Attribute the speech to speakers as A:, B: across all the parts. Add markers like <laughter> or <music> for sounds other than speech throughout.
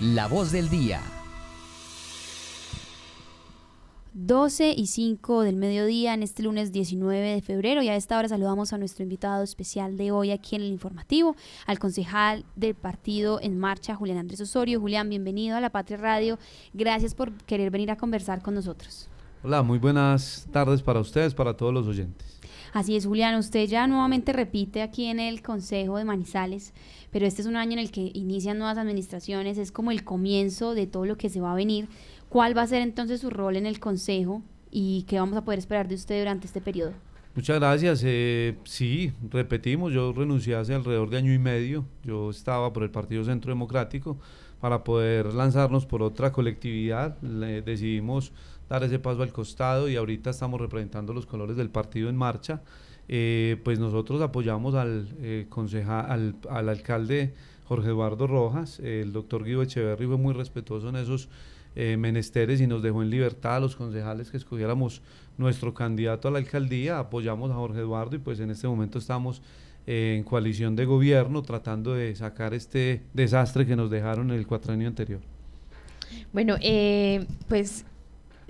A: La voz del día.
B: 12 y 5 del mediodía en este lunes 19 de febrero y a esta hora saludamos a nuestro invitado especial de hoy aquí en el informativo, al concejal del partido En Marcha, Julián Andrés Osorio. Julián, bienvenido a La Patria Radio. Gracias por querer venir a conversar con nosotros.
C: Hola, muy buenas tardes para ustedes, para todos los oyentes.
B: Así es, Julián, usted ya nuevamente repite aquí en el Consejo de Manizales, pero este es un año en el que inician nuevas administraciones, es como el comienzo de todo lo que se va a venir. ¿Cuál va a ser entonces su rol en el Consejo y qué vamos a poder esperar de usted durante este periodo?
C: Muchas gracias. Eh, sí, repetimos, yo renuncié hace alrededor de año y medio. Yo estaba por el Partido Centro Democrático para poder lanzarnos por otra colectividad. Le decidimos dar ese paso al costado y ahorita estamos representando los colores del partido en marcha. Eh, pues nosotros apoyamos al, eh, al, al, alcalde Jorge Eduardo Rojas, el doctor Guido Echeverri fue muy respetuoso en esos eh, menesteres y nos dejó en libertad a los concejales que escogiéramos nuestro candidato a la alcaldía, apoyamos a Jorge Eduardo y pues en este momento estamos eh, en coalición de gobierno tratando de sacar este desastre que nos dejaron en el cuatrenio anterior.
D: Bueno, pues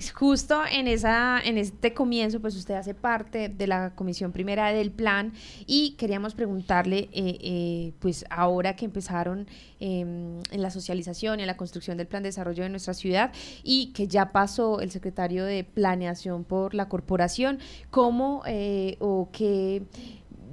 D: justo en, esa, en este comienzo, pues usted hace parte de la comisión primera del plan y queríamos preguntarle, eh, eh, pues ahora que empezaron em, en la socialización y en la construcción del plan de desarrollo de nuestra ciudad y que ya pasó el secretario de planeación por la corporación, ¿cómo eh, o qué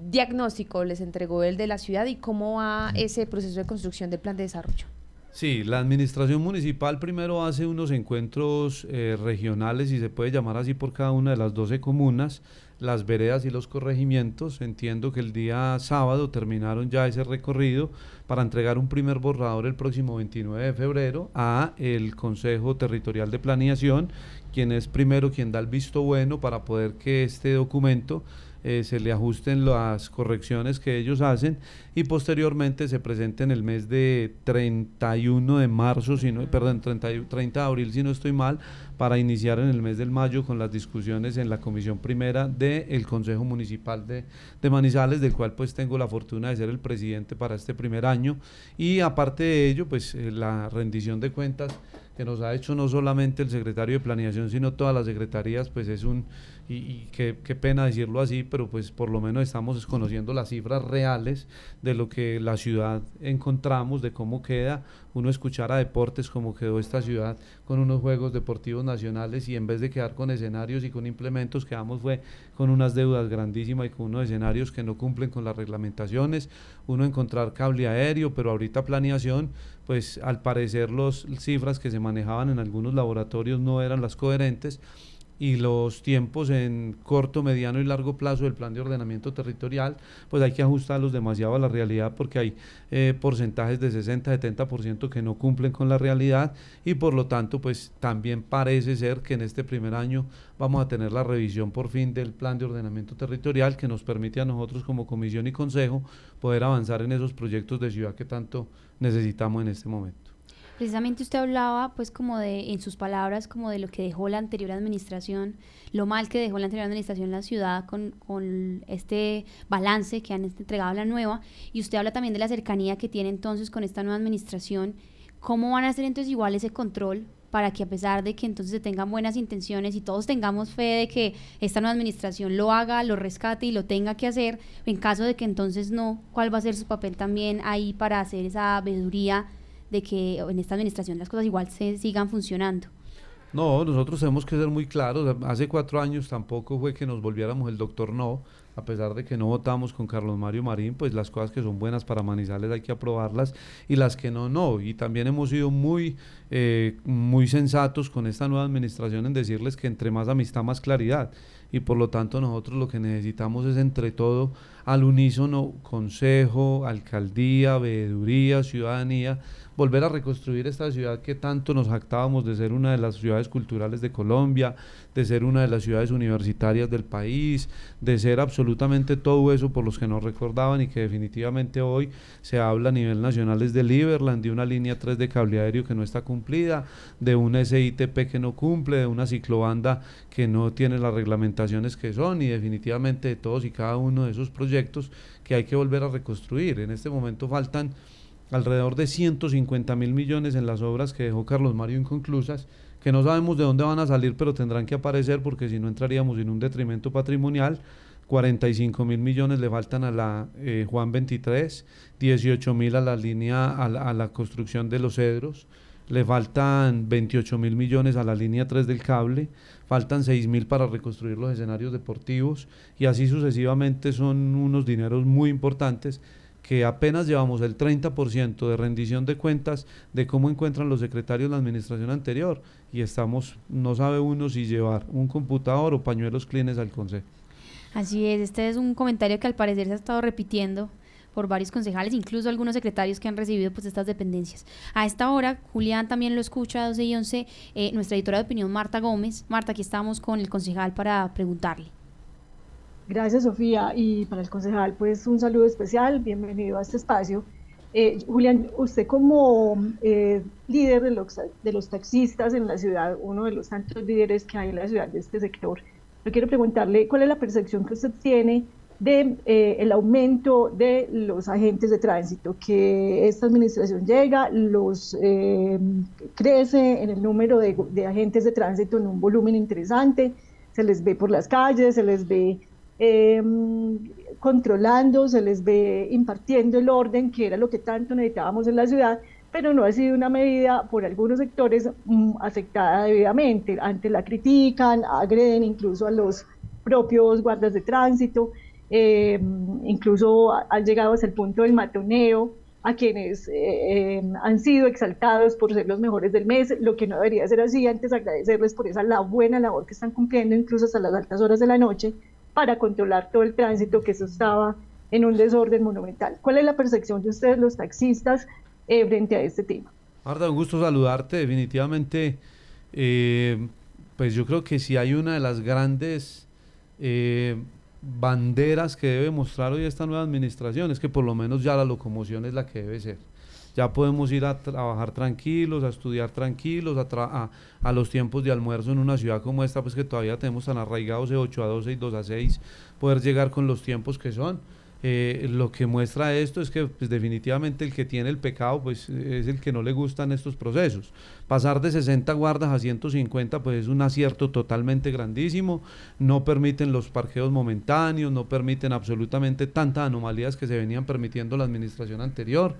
D: diagnóstico les entregó el de la ciudad y cómo va ese proceso de construcción del plan de desarrollo?
C: Sí, la administración municipal primero hace unos encuentros eh, regionales, y se puede llamar así por cada una de las 12 comunas, las veredas y los corregimientos. Entiendo que el día sábado terminaron ya ese recorrido para entregar un primer borrador el próximo 29 de febrero a el Consejo Territorial de Planeación, quien es primero quien da el visto bueno para poder que este documento eh, se le ajusten las correcciones que ellos hacen y posteriormente se presente en el mes de 31 de marzo, si perdón, 30, 30 de abril si no estoy mal, para iniciar en el mes del mayo con las discusiones en la comisión primera del Consejo Municipal de, de, Manizales, del cual pues tengo la fortuna de ser el presidente para este primer año. Y aparte de ello pues eh, la rendición de cuentas que nos ha hecho no solamente el secretario de Planeación, sino todas las secretarías, pues es un, y, qué, pena decirlo así, pero pues por lo menos estamos conociendo las cifras reales de lo que la ciudad encontramos, de cómo queda. Uno escuchar a deportes como quedó esta ciudad con unos Juegos Deportivos Nacionales y en vez de quedar con escenarios y con implementos, quedamos fue con unas deudas grandísimas y con unos escenarios que no cumplen con las reglamentaciones. Uno encontrar cable aéreo, pero ahorita planeación, pues al parecer las cifras que se manejaban en algunos laboratorios no eran las coherentes y los tiempos en corto, mediano y largo plazo del plan de ordenamiento territorial, pues hay que ajustarlos demasiado a la realidad porque hay eh, porcentajes de 60-70% que no cumplen con la realidad y por lo tanto pues también parece ser que en este primer año vamos a tener la revisión por fin del plan de ordenamiento territorial que nos permite a nosotros como comisión y consejo poder avanzar en esos proyectos de ciudad que tanto necesitamos en este momento.
B: Precisamente usted hablaba, pues, como de, en sus palabras, como de lo que dejó la anterior administración, lo mal que dejó la anterior administración la ciudad con, con este balance que han entregado la nueva, y usted habla también de la cercanía que tiene entonces con esta nueva administración. ¿Cómo van a ser entonces igual ese control para que a pesar de que entonces se tengan buenas intenciones y todos tengamos fe de que esta nueva administración lo haga, lo rescate y lo tenga que hacer, en caso de que entonces no, ¿cuál va a ser su papel también ahí para hacer esa veeduría de que en esta administración las cosas igual se sigan funcionando.
C: No, nosotros tenemos que ser muy claros. Hace cuatro años tampoco fue que nos volviéramos el doctor no, a pesar de que no votamos con Carlos Mario Marín, pues las cosas que son buenas para Manizales hay que aprobarlas y las que no, no. Y también hemos sido muy, eh, muy sensatos con esta nueva administración en decirles que entre más amistad, más claridad. Y por lo tanto nosotros lo que necesitamos es entre todo al unísono, consejo, alcaldía, veeduría, ciudadanía, volver a reconstruir esta ciudad que tanto nos jactábamos de ser una de las ciudades culturales de Colombia, de ser una de las ciudades universitarias del país, de ser absolutamente todo eso por los que nos recordaban y que definitivamente hoy se habla a nivel nacional desde Liberland, de una línea 3 de cable aéreo que no está cumplida, de una SITP que no cumple, de una ciclobanda que no tiene las reglamentaciones que son y definitivamente de todos y cada uno de esos proyectos que hay que volver a reconstruir. En este momento faltan alrededor de 150 mil millones en las obras que dejó Carlos Mario inconclusas, que no sabemos de dónde van a salir, pero tendrán que aparecer porque si no entraríamos en un detrimento patrimonial. 45 mil millones le faltan a la eh, Juan 23, 18 mil a la línea, a la, construcción de los cedros, le faltan 28 mil millones a la línea 3 del cable, faltan 6 mil para reconstruir los escenarios deportivos y así sucesivamente son unos dineros muy importantes que apenas llevamos el 30% de rendición de cuentas de cómo encuentran los secretarios la administración anterior y estamos, no sabe uno si llevar un computador o pañuelos clines al consejo.
B: Así es, este es un comentario que al parecer se ha estado repitiendo por varios concejales, incluso algunos secretarios que han recibido pues estas dependencias. A esta hora, Julián también lo escucha, 12 y 11, eh, nuestra editora de opinión Marta Gómez. Marta, aquí estamos con el concejal para preguntarle.
A: Gracias, Sofía. Y para el concejal, pues un saludo especial, bienvenido a este espacio. Eh, Julián, usted como eh, líder de los, de los taxistas en la ciudad, uno de los tantos líderes que hay en la ciudad de este sector, yo quiero preguntarle cuál es la percepción que usted tiene de eh, aumento de los agentes de tránsito, que esta administración llega, los crece en el número de, agentes de tránsito en un volumen interesante, se les ve por las calles, se les ve eh, controlando, se les ve impartiendo el orden, que era lo que tanto necesitábamos en la ciudad, pero no ha sido una medida por algunos sectores mm, aceptada debidamente. Antes la critican, agreden incluso a los propios guardas de tránsito, em, incluso han llegado hasta el punto del matoneo a quienes eh, em, han sido exaltados por ser los mejores del mes, lo que no debería ser así, antes agradecerles por esa la buena labor que están cumpliendo incluso hasta las altas horas de la noche, para controlar todo el tránsito, que eso estaba en un desorden monumental. ¿Cuál es la percepción de ustedes, los taxistas, eh, frente a este tema?
C: Marta, un gusto saludarte. Definitivamente, eh, pues yo creo que si hay una de las grandes eh, banderas que debe mostrar hoy esta nueva administración es que por lo menos ya la locomoción es la que debe ser ya podemos ir a trabajar tranquilos, a estudiar tranquilos, a, a, los tiempos de almuerzo en una ciudad como esta, pues que todavía tenemos tan arraigados de 8 a 12 y 2 a 6, poder llegar con los tiempos que son. Eh, lo que muestra esto es que pues, definitivamente el que tiene el pecado pues es el que no le gustan estos procesos. Pasar de 60 guardas a 150 pues es un acierto totalmente grandísimo, no permiten los parqueos momentáneos, no permiten absolutamente tantas anomalías que se venían permitiendo la administración anterior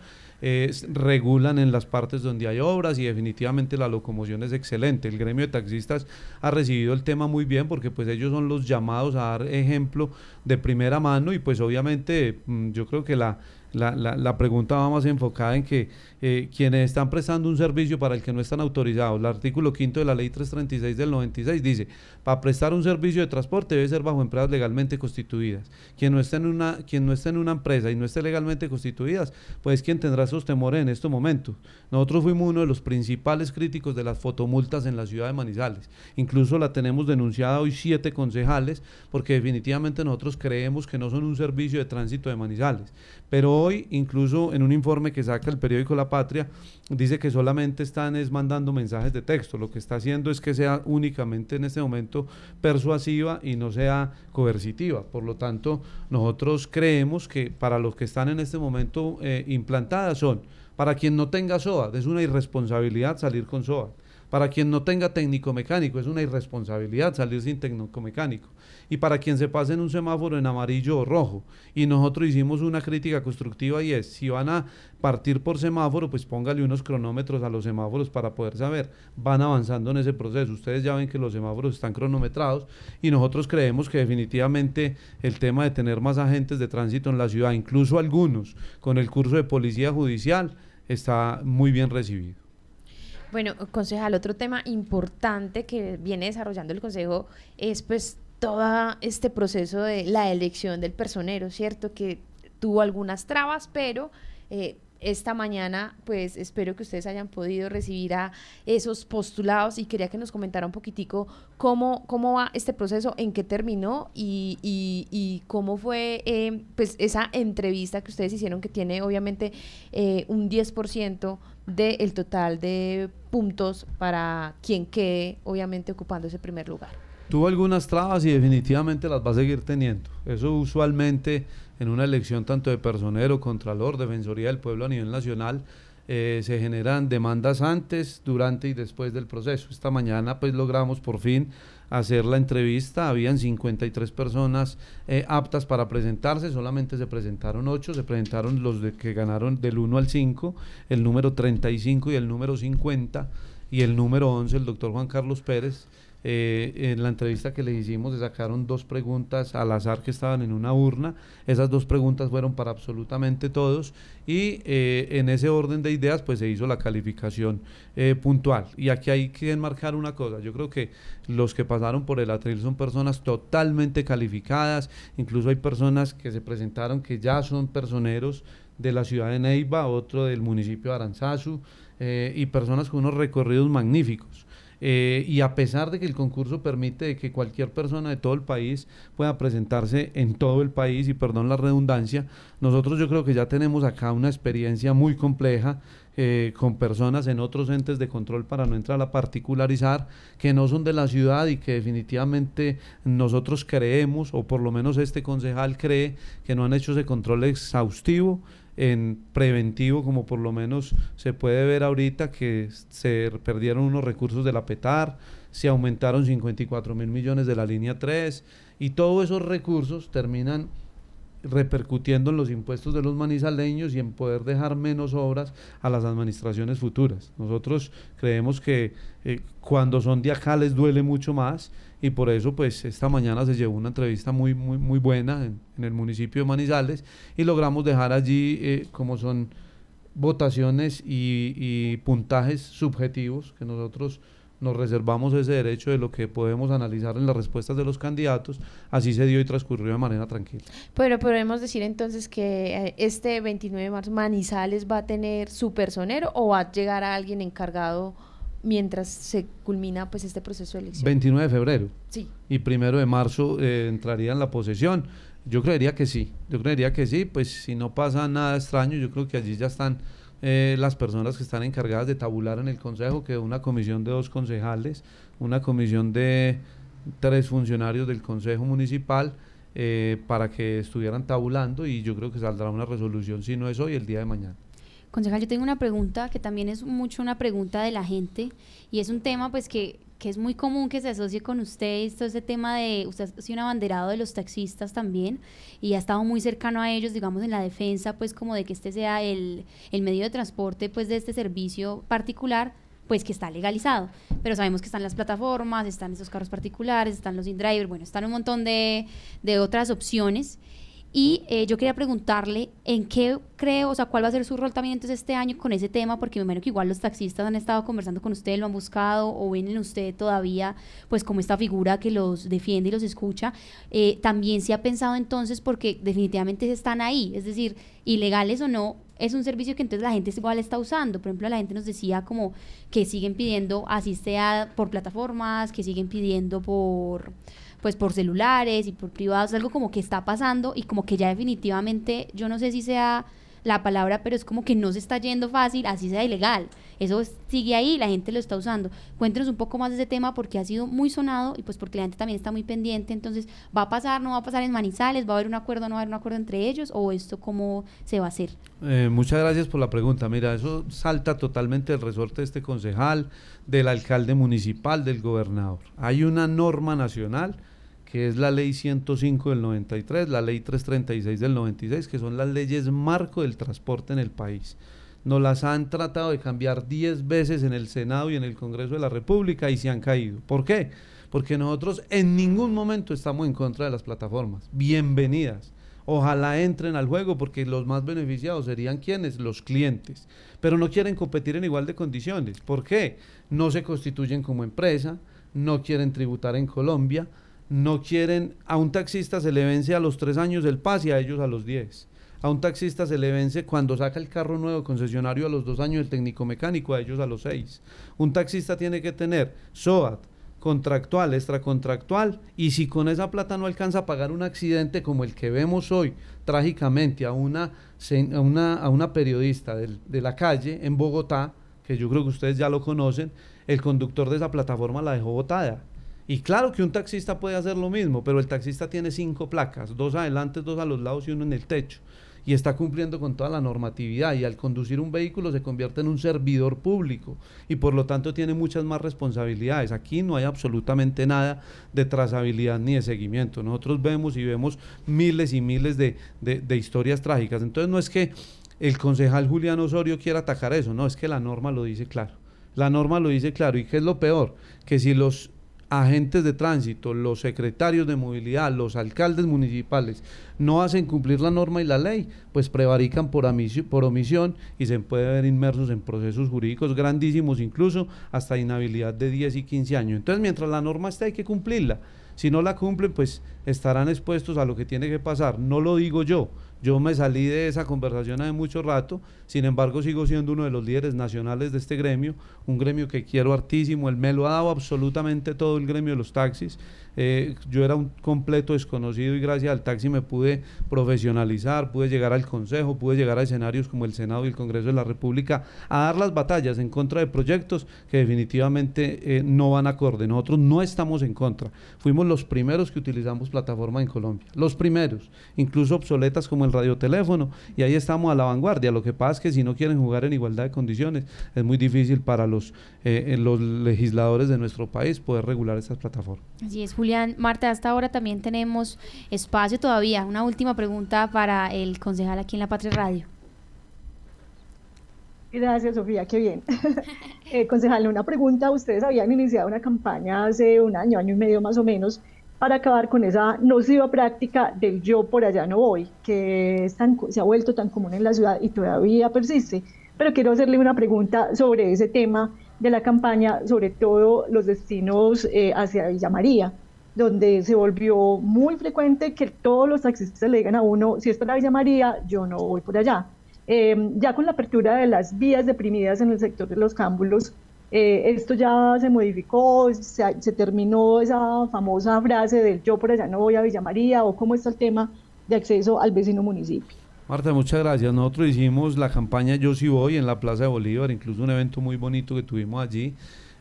C: regulan en las partes donde hay obras y definitivamente la locomoción es excelente. El gremio de taxistas ha recibido el tema muy bien porque pues ellos son los llamados a dar ejemplo de primera mano y pues obviamente mm, yo creo que la, la, la, pregunta va más enfocada en que eh, quienes están prestando un servicio para el que no están autorizados, el artículo quinto de la ley 336 del 96 dice, para prestar un servicio de transporte debe ser bajo empresas legalmente constituidas. Quien no esté en una, quien no esté en una empresa y no esté legalmente constituidas, pues quien tendrá esos temores en estos momentos. Nosotros fuimos uno de los principales críticos de las fotomultas en la ciudad de Manizales. Incluso la tenemos denunciada hoy siete concejales, porque definitivamente nosotros creemos que no son un servicio de tránsito de Manizales. Pero hoy, incluso en un informe que saca el periódico La Patria, dice que solamente están es mandando mensajes de texto. Lo que está haciendo es que sea únicamente en este momento persuasiva y no sea coercitiva. Por lo tanto, nosotros creemos que para los que están en este momento eh, implantadas son, para quien no tenga SOA, es una irresponsabilidad salir con SOA. Para quien no tenga técnico mecánico, es una irresponsabilidad salir sin técnico mecánico. Y para quien se pase en un semáforo en amarillo o rojo. Y nosotros hicimos una crítica constructiva y es, si van a partir por semáforo, pues póngale unos cronómetros a los semáforos para poder saber. Van avanzando en ese proceso. Ustedes ya ven que los semáforos están cronometrados y nosotros creemos que definitivamente el tema de tener más agentes de tránsito en la ciudad, incluso algunos con el curso de policía judicial, está muy bien recibido.
D: Bueno, concejal, otro tema importante que viene desarrollando el Consejo es pues todo este proceso de la elección del personero, ¿cierto? Que tuvo algunas trabas, pero eh, esta mañana, pues espero que ustedes hayan podido recibir a esos postulados y quería que nos comentara un poquitico cómo, cómo va este proceso, en qué terminó y, y, cómo fue eh, pues esa entrevista que ustedes hicieron que tiene obviamente eh, un 10% del total de puntos para quien quede obviamente ocupando ese primer lugar.
C: Tuvo algunas trabas y definitivamente las va a seguir teniendo. Eso usualmente en una elección tanto de personero, contralor, defensoría del pueblo a nivel nacional, eh, se generan demandas antes, durante y después del proceso. Esta mañana pues logramos por fin hacer la entrevista, habían 53 personas eh, aptas para presentarse, solamente se presentaron 8, se presentaron los de que ganaron del 1 al 5, el número 35 y el número 50 y el número 11, el doctor Juan Carlos Pérez. Eh, en la entrevista que le hicimos se sacaron dos preguntas al azar que estaban en una urna. Esas dos preguntas fueron para absolutamente todos y eh, en ese orden de ideas pues se hizo la calificación eh, puntual. Y aquí hay que enmarcar una cosa. Yo creo que los que pasaron por el atril son personas totalmente calificadas. Incluso hay personas que se presentaron que ya son personeros de la ciudad de Neiva, otro del municipio de Aranzazu y personas con unos recorridos magníficos. Eh, y a pesar de que el concurso permite que cualquier persona de todo el país pueda presentarse en todo el país, y perdón la redundancia, nosotros yo creo que ya tenemos acá una experiencia muy compleja eh, con personas en otros entes de control para no entrar a particularizar, que no son de la ciudad y que definitivamente nosotros creemos, o por lo menos este concejal cree, que no han hecho ese control exhaustivo en preventivo, como por lo menos se puede ver ahorita que se perdieron unos recursos de la PETAR, se aumentaron 54 mil millones de la línea 3 y todos esos recursos terminan repercutiendo en los impuestos de los manizaleños y en poder dejar menos obras a las administraciones futuras. Nosotros creemos que eh, cuando son de acá les duele mucho más y por eso pues esta mañana se llevó una entrevista muy muy muy buena en, el municipio de Manizales y logramos dejar allí eh, como son votaciones y puntajes subjetivos que nosotros nos reservamos ese derecho de lo que podemos analizar en las respuestas de los candidatos, así se dio y transcurrió de manera tranquila.
D: Pero podemos decir entonces que eh, este 29 de marzo Manizales va a tener su personero o va a llegar a alguien encargado mientras se culmina pues este proceso de elección.
C: 29 de febrero.
D: Sí.
C: Y primero de marzo eh, entraría en la posesión. Yo creería que sí, yo creería que sí, pues si no pasa nada extraño, yo creo que allí ya están eh, las personas que están encargadas de tabular en el Consejo, que una comisión de dos concejales, una comisión de tres funcionarios del Consejo Municipal, eh, para que estuvieran tabulando y yo creo que saldrá una resolución, si no es hoy, el día de mañana.
B: Concejal, yo tengo una pregunta que también es mucho una pregunta de la gente y es un tema pues que que es muy común que se asocie con usted, esto ese tema de, usted ha sido un abanderado de los taxistas también y ha estado muy cercano a ellos, digamos, en la defensa, pues como de que este sea el, el medio de transporte, pues de este servicio particular, pues que está legalizado. Pero sabemos que están las plataformas, están esos carros particulares, están los in-driver, bueno, están un montón de, de otras opciones. Y eh, yo quería preguntarle en qué creo, o sea, cuál va a ser su rol también entonces este año con ese tema, porque me imagino que igual los taxistas han estado conversando con usted, lo han buscado o ven en usted todavía, pues como esta figura que los defiende y los escucha. Eh, también se ha pensado entonces, porque definitivamente están ahí, es decir, ilegales o no, es un servicio que entonces la gente igual está usando. Por ejemplo, la gente nos decía como que siguen pidiendo, así sea por plataformas, que siguen pidiendo por pues por celulares y por privados, algo como que está pasando y como que ya definitivamente, yo no sé si sea la palabra, pero es como que no se está yendo fácil, así sea ilegal. Eso sigue ahí, la gente lo está usando. Cuéntenos un poco más de ese tema porque ha sido muy sonado y pues porque la gente también está muy pendiente. Entonces, ¿va a pasar, no va a pasar en Manizales? ¿Va a haber un acuerdo, no va a haber un acuerdo entre ellos? ¿O esto cómo se va a hacer?
C: Eh, muchas gracias por la pregunta. Mira, eso salta totalmente del resorte de este concejal, del alcalde municipal, del gobernador. Hay una norma nacional que es la ley 105 del 93, la ley 336 del 96, que son las leyes marco del transporte en el país. Nos las han tratado de cambiar 10 veces en el Senado y en el Congreso de la República y se han caído. ¿Por qué? Porque nosotros en ningún momento estamos en contra de las plataformas. Bienvenidas. Ojalá entren al juego porque los más beneficiados serían quienes, los clientes. Pero no quieren competir en igual de condiciones. ¿Por qué? No se constituyen como empresa, no quieren tributar en Colombia, no quieren, a un taxista se le vence a los tres años el pase y a ellos a los diez. A un taxista se le vence cuando saca el carro nuevo concesionario a los dos años el técnico mecánico, a ellos a los seis. Un taxista tiene que tener SOAT, contractual, extracontractual, y si con esa plata no alcanza a pagar un accidente como el que vemos hoy, trágicamente, a una, a una, a una periodista de la calle en Bogotá, que yo creo que ustedes ya lo conocen, el conductor de esa plataforma la dejó botada Y claro que un taxista puede hacer lo mismo, pero el taxista tiene cinco placas, dos adelante, dos a los lados y uno en el techo y está cumpliendo con toda la normatividad y al conducir un vehículo se convierte en un servidor público y por lo tanto tiene muchas más responsabilidades. Aquí no hay absolutamente nada de trazabilidad ni de seguimiento. Nosotros vemos y vemos miles y miles de, de historias trágicas. Entonces no es que el concejal Julián Osorio quiera atacar eso, no, es que la norma lo dice claro. La norma lo dice claro. ¿Y qué es lo peor? Que si los agentes de tránsito, los secretarios de movilidad, los alcaldes municipales no hacen cumplir la norma y la ley, pues prevarican por, por omisión y se puede ver inmersos en procesos jurídicos grandísimos, incluso hasta inhabilidad de 10 y 15 años. Entonces, mientras la norma está, hay que cumplirla. Si no la cumplen, pues estarán expuestos a lo que tiene que pasar. No lo digo yo, yo me salí de esa conversación hace mucho rato, sin embargo sigo siendo uno de los líderes nacionales de este gremio, un gremio que quiero hartísimo, él me lo ha dado absolutamente todo el gremio de los taxis, eh, yo era un completo desconocido y gracias al taxi me pude profesionalizar, pude llegar al Consejo, pude llegar a escenarios como el Senado y el Congreso de la República a dar las batallas en contra de proyectos que definitivamente eh, no van acorde. Nosotros no estamos en contra. Fuimos los primeros que utilizamos plataforma en Colombia, los primeros, incluso obsoletas como el radioteléfono, y ahí estamos a la vanguardia. Lo que pasa es que si no quieren jugar en igualdad de condiciones, es muy difícil para los, eh, los legisladores de nuestro país poder regular estas plataformas.
B: Así es, Julián. Marta, hasta ahora también tenemos espacio todavía. Una última pregunta para el concejal aquí en La Patria Radio.
A: Gracias, Sofía, qué bien. <laughs> eh, concejal, una pregunta. Ustedes habían iniciado una campaña hace un año, año y medio más o menos, para acabar con esa nociva práctica del yo por allá no voy, que se ha vuelto tan común en la ciudad y todavía persiste. Pero quiero hacerle una pregunta sobre ese tema de la campaña, sobre todo los destinos eh, hacia Villa María donde se volvió muy frecuente que todos los taxistas le digan a uno, si es para Villa María, yo no voy por allá. Em, ya con la apertura de las vías deprimidas en el sector de los cámbulos, eh, esto ya se modificó, se, se, terminó esa famosa frase del yo por allá no voy a Villa María o cómo está el tema de acceso al vecino municipio.
C: Marta, muchas gracias. Nosotros hicimos la campaña Yo sí voy en la Plaza de Bolívar, incluso un evento muy bonito que tuvimos allí,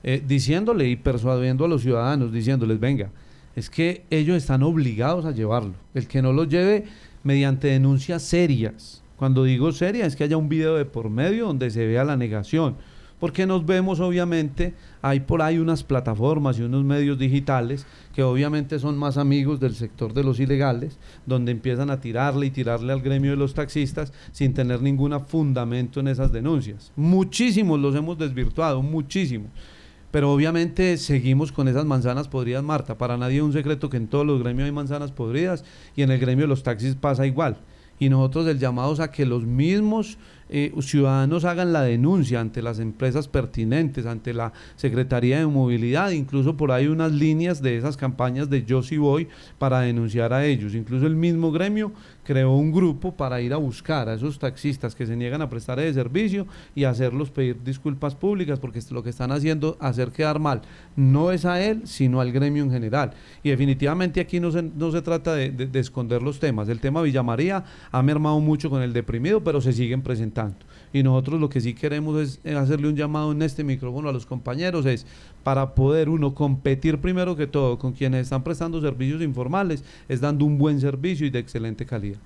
C: eh, diciéndole y persuadiendo a los ciudadanos, diciéndoles, venga, es que ellos están obligados a llevarlo. El que no lo lleve mediante denuncias serias. Cuando digo serias es que haya un video de por medio donde se vea la negación. Porque nos vemos obviamente, hay por ahí unas plataformas y unos medios digitales que obviamente son más amigos del sector de los ilegales, donde empiezan a tirarle y tirarle al gremio de los taxistas sin tener ningún fundamento en esas denuncias. Muchísimos los hemos desvirtuado, muchísimos pero obviamente seguimos con esas manzanas podridas, Marta. Para nadie es un secreto que en todos los gremios hay manzanas podridas y en el gremio de los taxis pasa igual. Y nosotros el llamado es a que los mismos eh, ciudadanos hagan la denuncia ante las empresas pertinentes, ante la Secretaría de Movilidad, incluso por ahí unas líneas de esas campañas de Yo sí voy para denunciar a ellos. Incluso el mismo gremio creó un grupo para ir a buscar a esos taxistas que se niegan a prestar ese servicio y hacerlos pedir disculpas públicas porque lo que están haciendo hacer quedar mal no es a él sino al gremio en general y definitivamente aquí no se, no se trata de, de esconder los temas el tema Villa María ha mermado mucho con el deprimido pero se siguen presentando y nosotros lo que sí queremos es eh, hacerle un llamado en este micrófono a los compañeros, es para poder uno competir primero que todo con quienes están prestando servicios informales, es dando un buen servicio y de excelente calidad.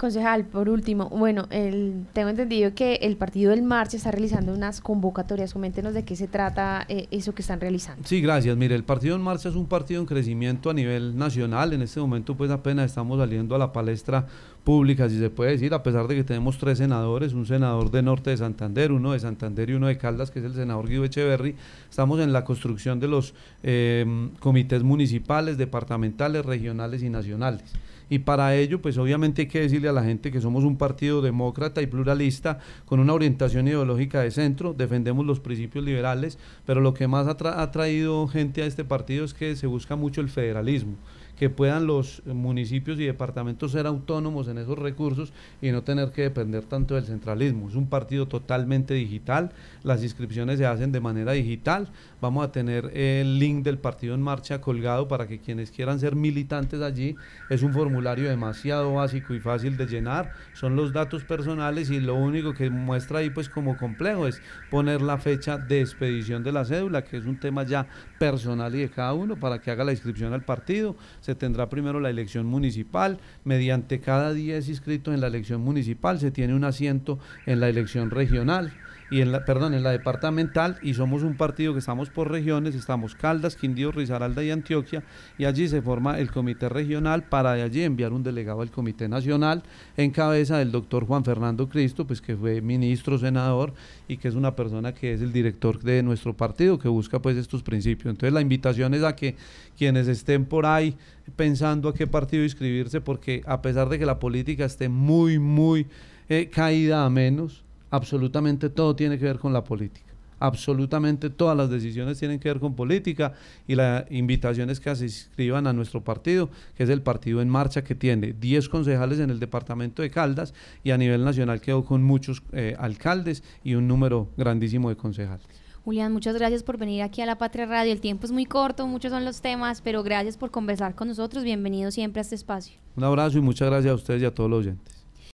D: Concejal, por último, bueno, el, tengo entendido que el Partido del Marcha está realizando unas convocatorias. Coméntenos de qué se trata eh, eso que están realizando.
C: Sí, gracias. Mire, el Partido del Marcha es un partido en crecimiento a nivel nacional. En este momento, pues apenas estamos saliendo a la palestra pública, si se puede decir, a pesar de que tenemos tres senadores, un senador de Norte de Santander, uno de Santander y uno de Caldas, que es el senador Guido Echeverry. Estamos en la construcción de los eh, comités municipales, departamentales, regionales y nacionales. Y para ello, pues obviamente hay que decirle a la gente que somos un partido demócrata y pluralista con una orientación ideológica de centro, defendemos los principios liberales, pero lo que más ha, traído gente a este partido es que se busca mucho el federalismo que puedan los municipios y departamentos ser autónomos en esos recursos y no tener que depender tanto del centralismo. Es un partido totalmente digital, las inscripciones se hacen de manera digital, vamos a tener el link del partido en marcha colgado para que quienes quieran ser militantes allí, es un formulario demasiado básico y fácil de llenar, son los datos personales y lo único que muestra ahí pues como complejo es poner la fecha de expedición de la cédula, que es un tema ya personal y de cada uno para que haga la inscripción al partido. Se tendrá primero la elección municipal, mediante cada 10 inscritos en la elección municipal se tiene un asiento en la elección regional y en la, perdón, en la departamental y somos un partido que estamos por regiones, estamos Caldas, Quindío, Risaralda y Antioquia y allí se forma el comité regional para de allí enviar un delegado al comité nacional en cabeza del doctor Juan Fernando Cristo, pues que fue ministro, senador y que es una persona que es el director de nuestro partido que busca pues estos principios. Entonces la invitación es a que quienes estén por ahí pensando a qué partido inscribirse porque a pesar de que la política esté muy, muy eh, caída a menos, absolutamente todo tiene que ver con la política. Absolutamente todas las decisiones tienen que ver con política y la invitación es que se inscriban a nuestro partido, que es el partido en marcha que tiene 10 concejales en el departamento de Caldas y a nivel nacional quedó con muchos eh, alcaldes y un número grandísimo de concejales.
B: Julián, muchas gracias por venir aquí a La Patria Radio. El tiempo es muy corto, muchos son los temas, pero gracias por conversar con nosotros. Bienvenido siempre a este espacio.
C: Un abrazo y muchas gracias a ustedes y a todos los oyentes.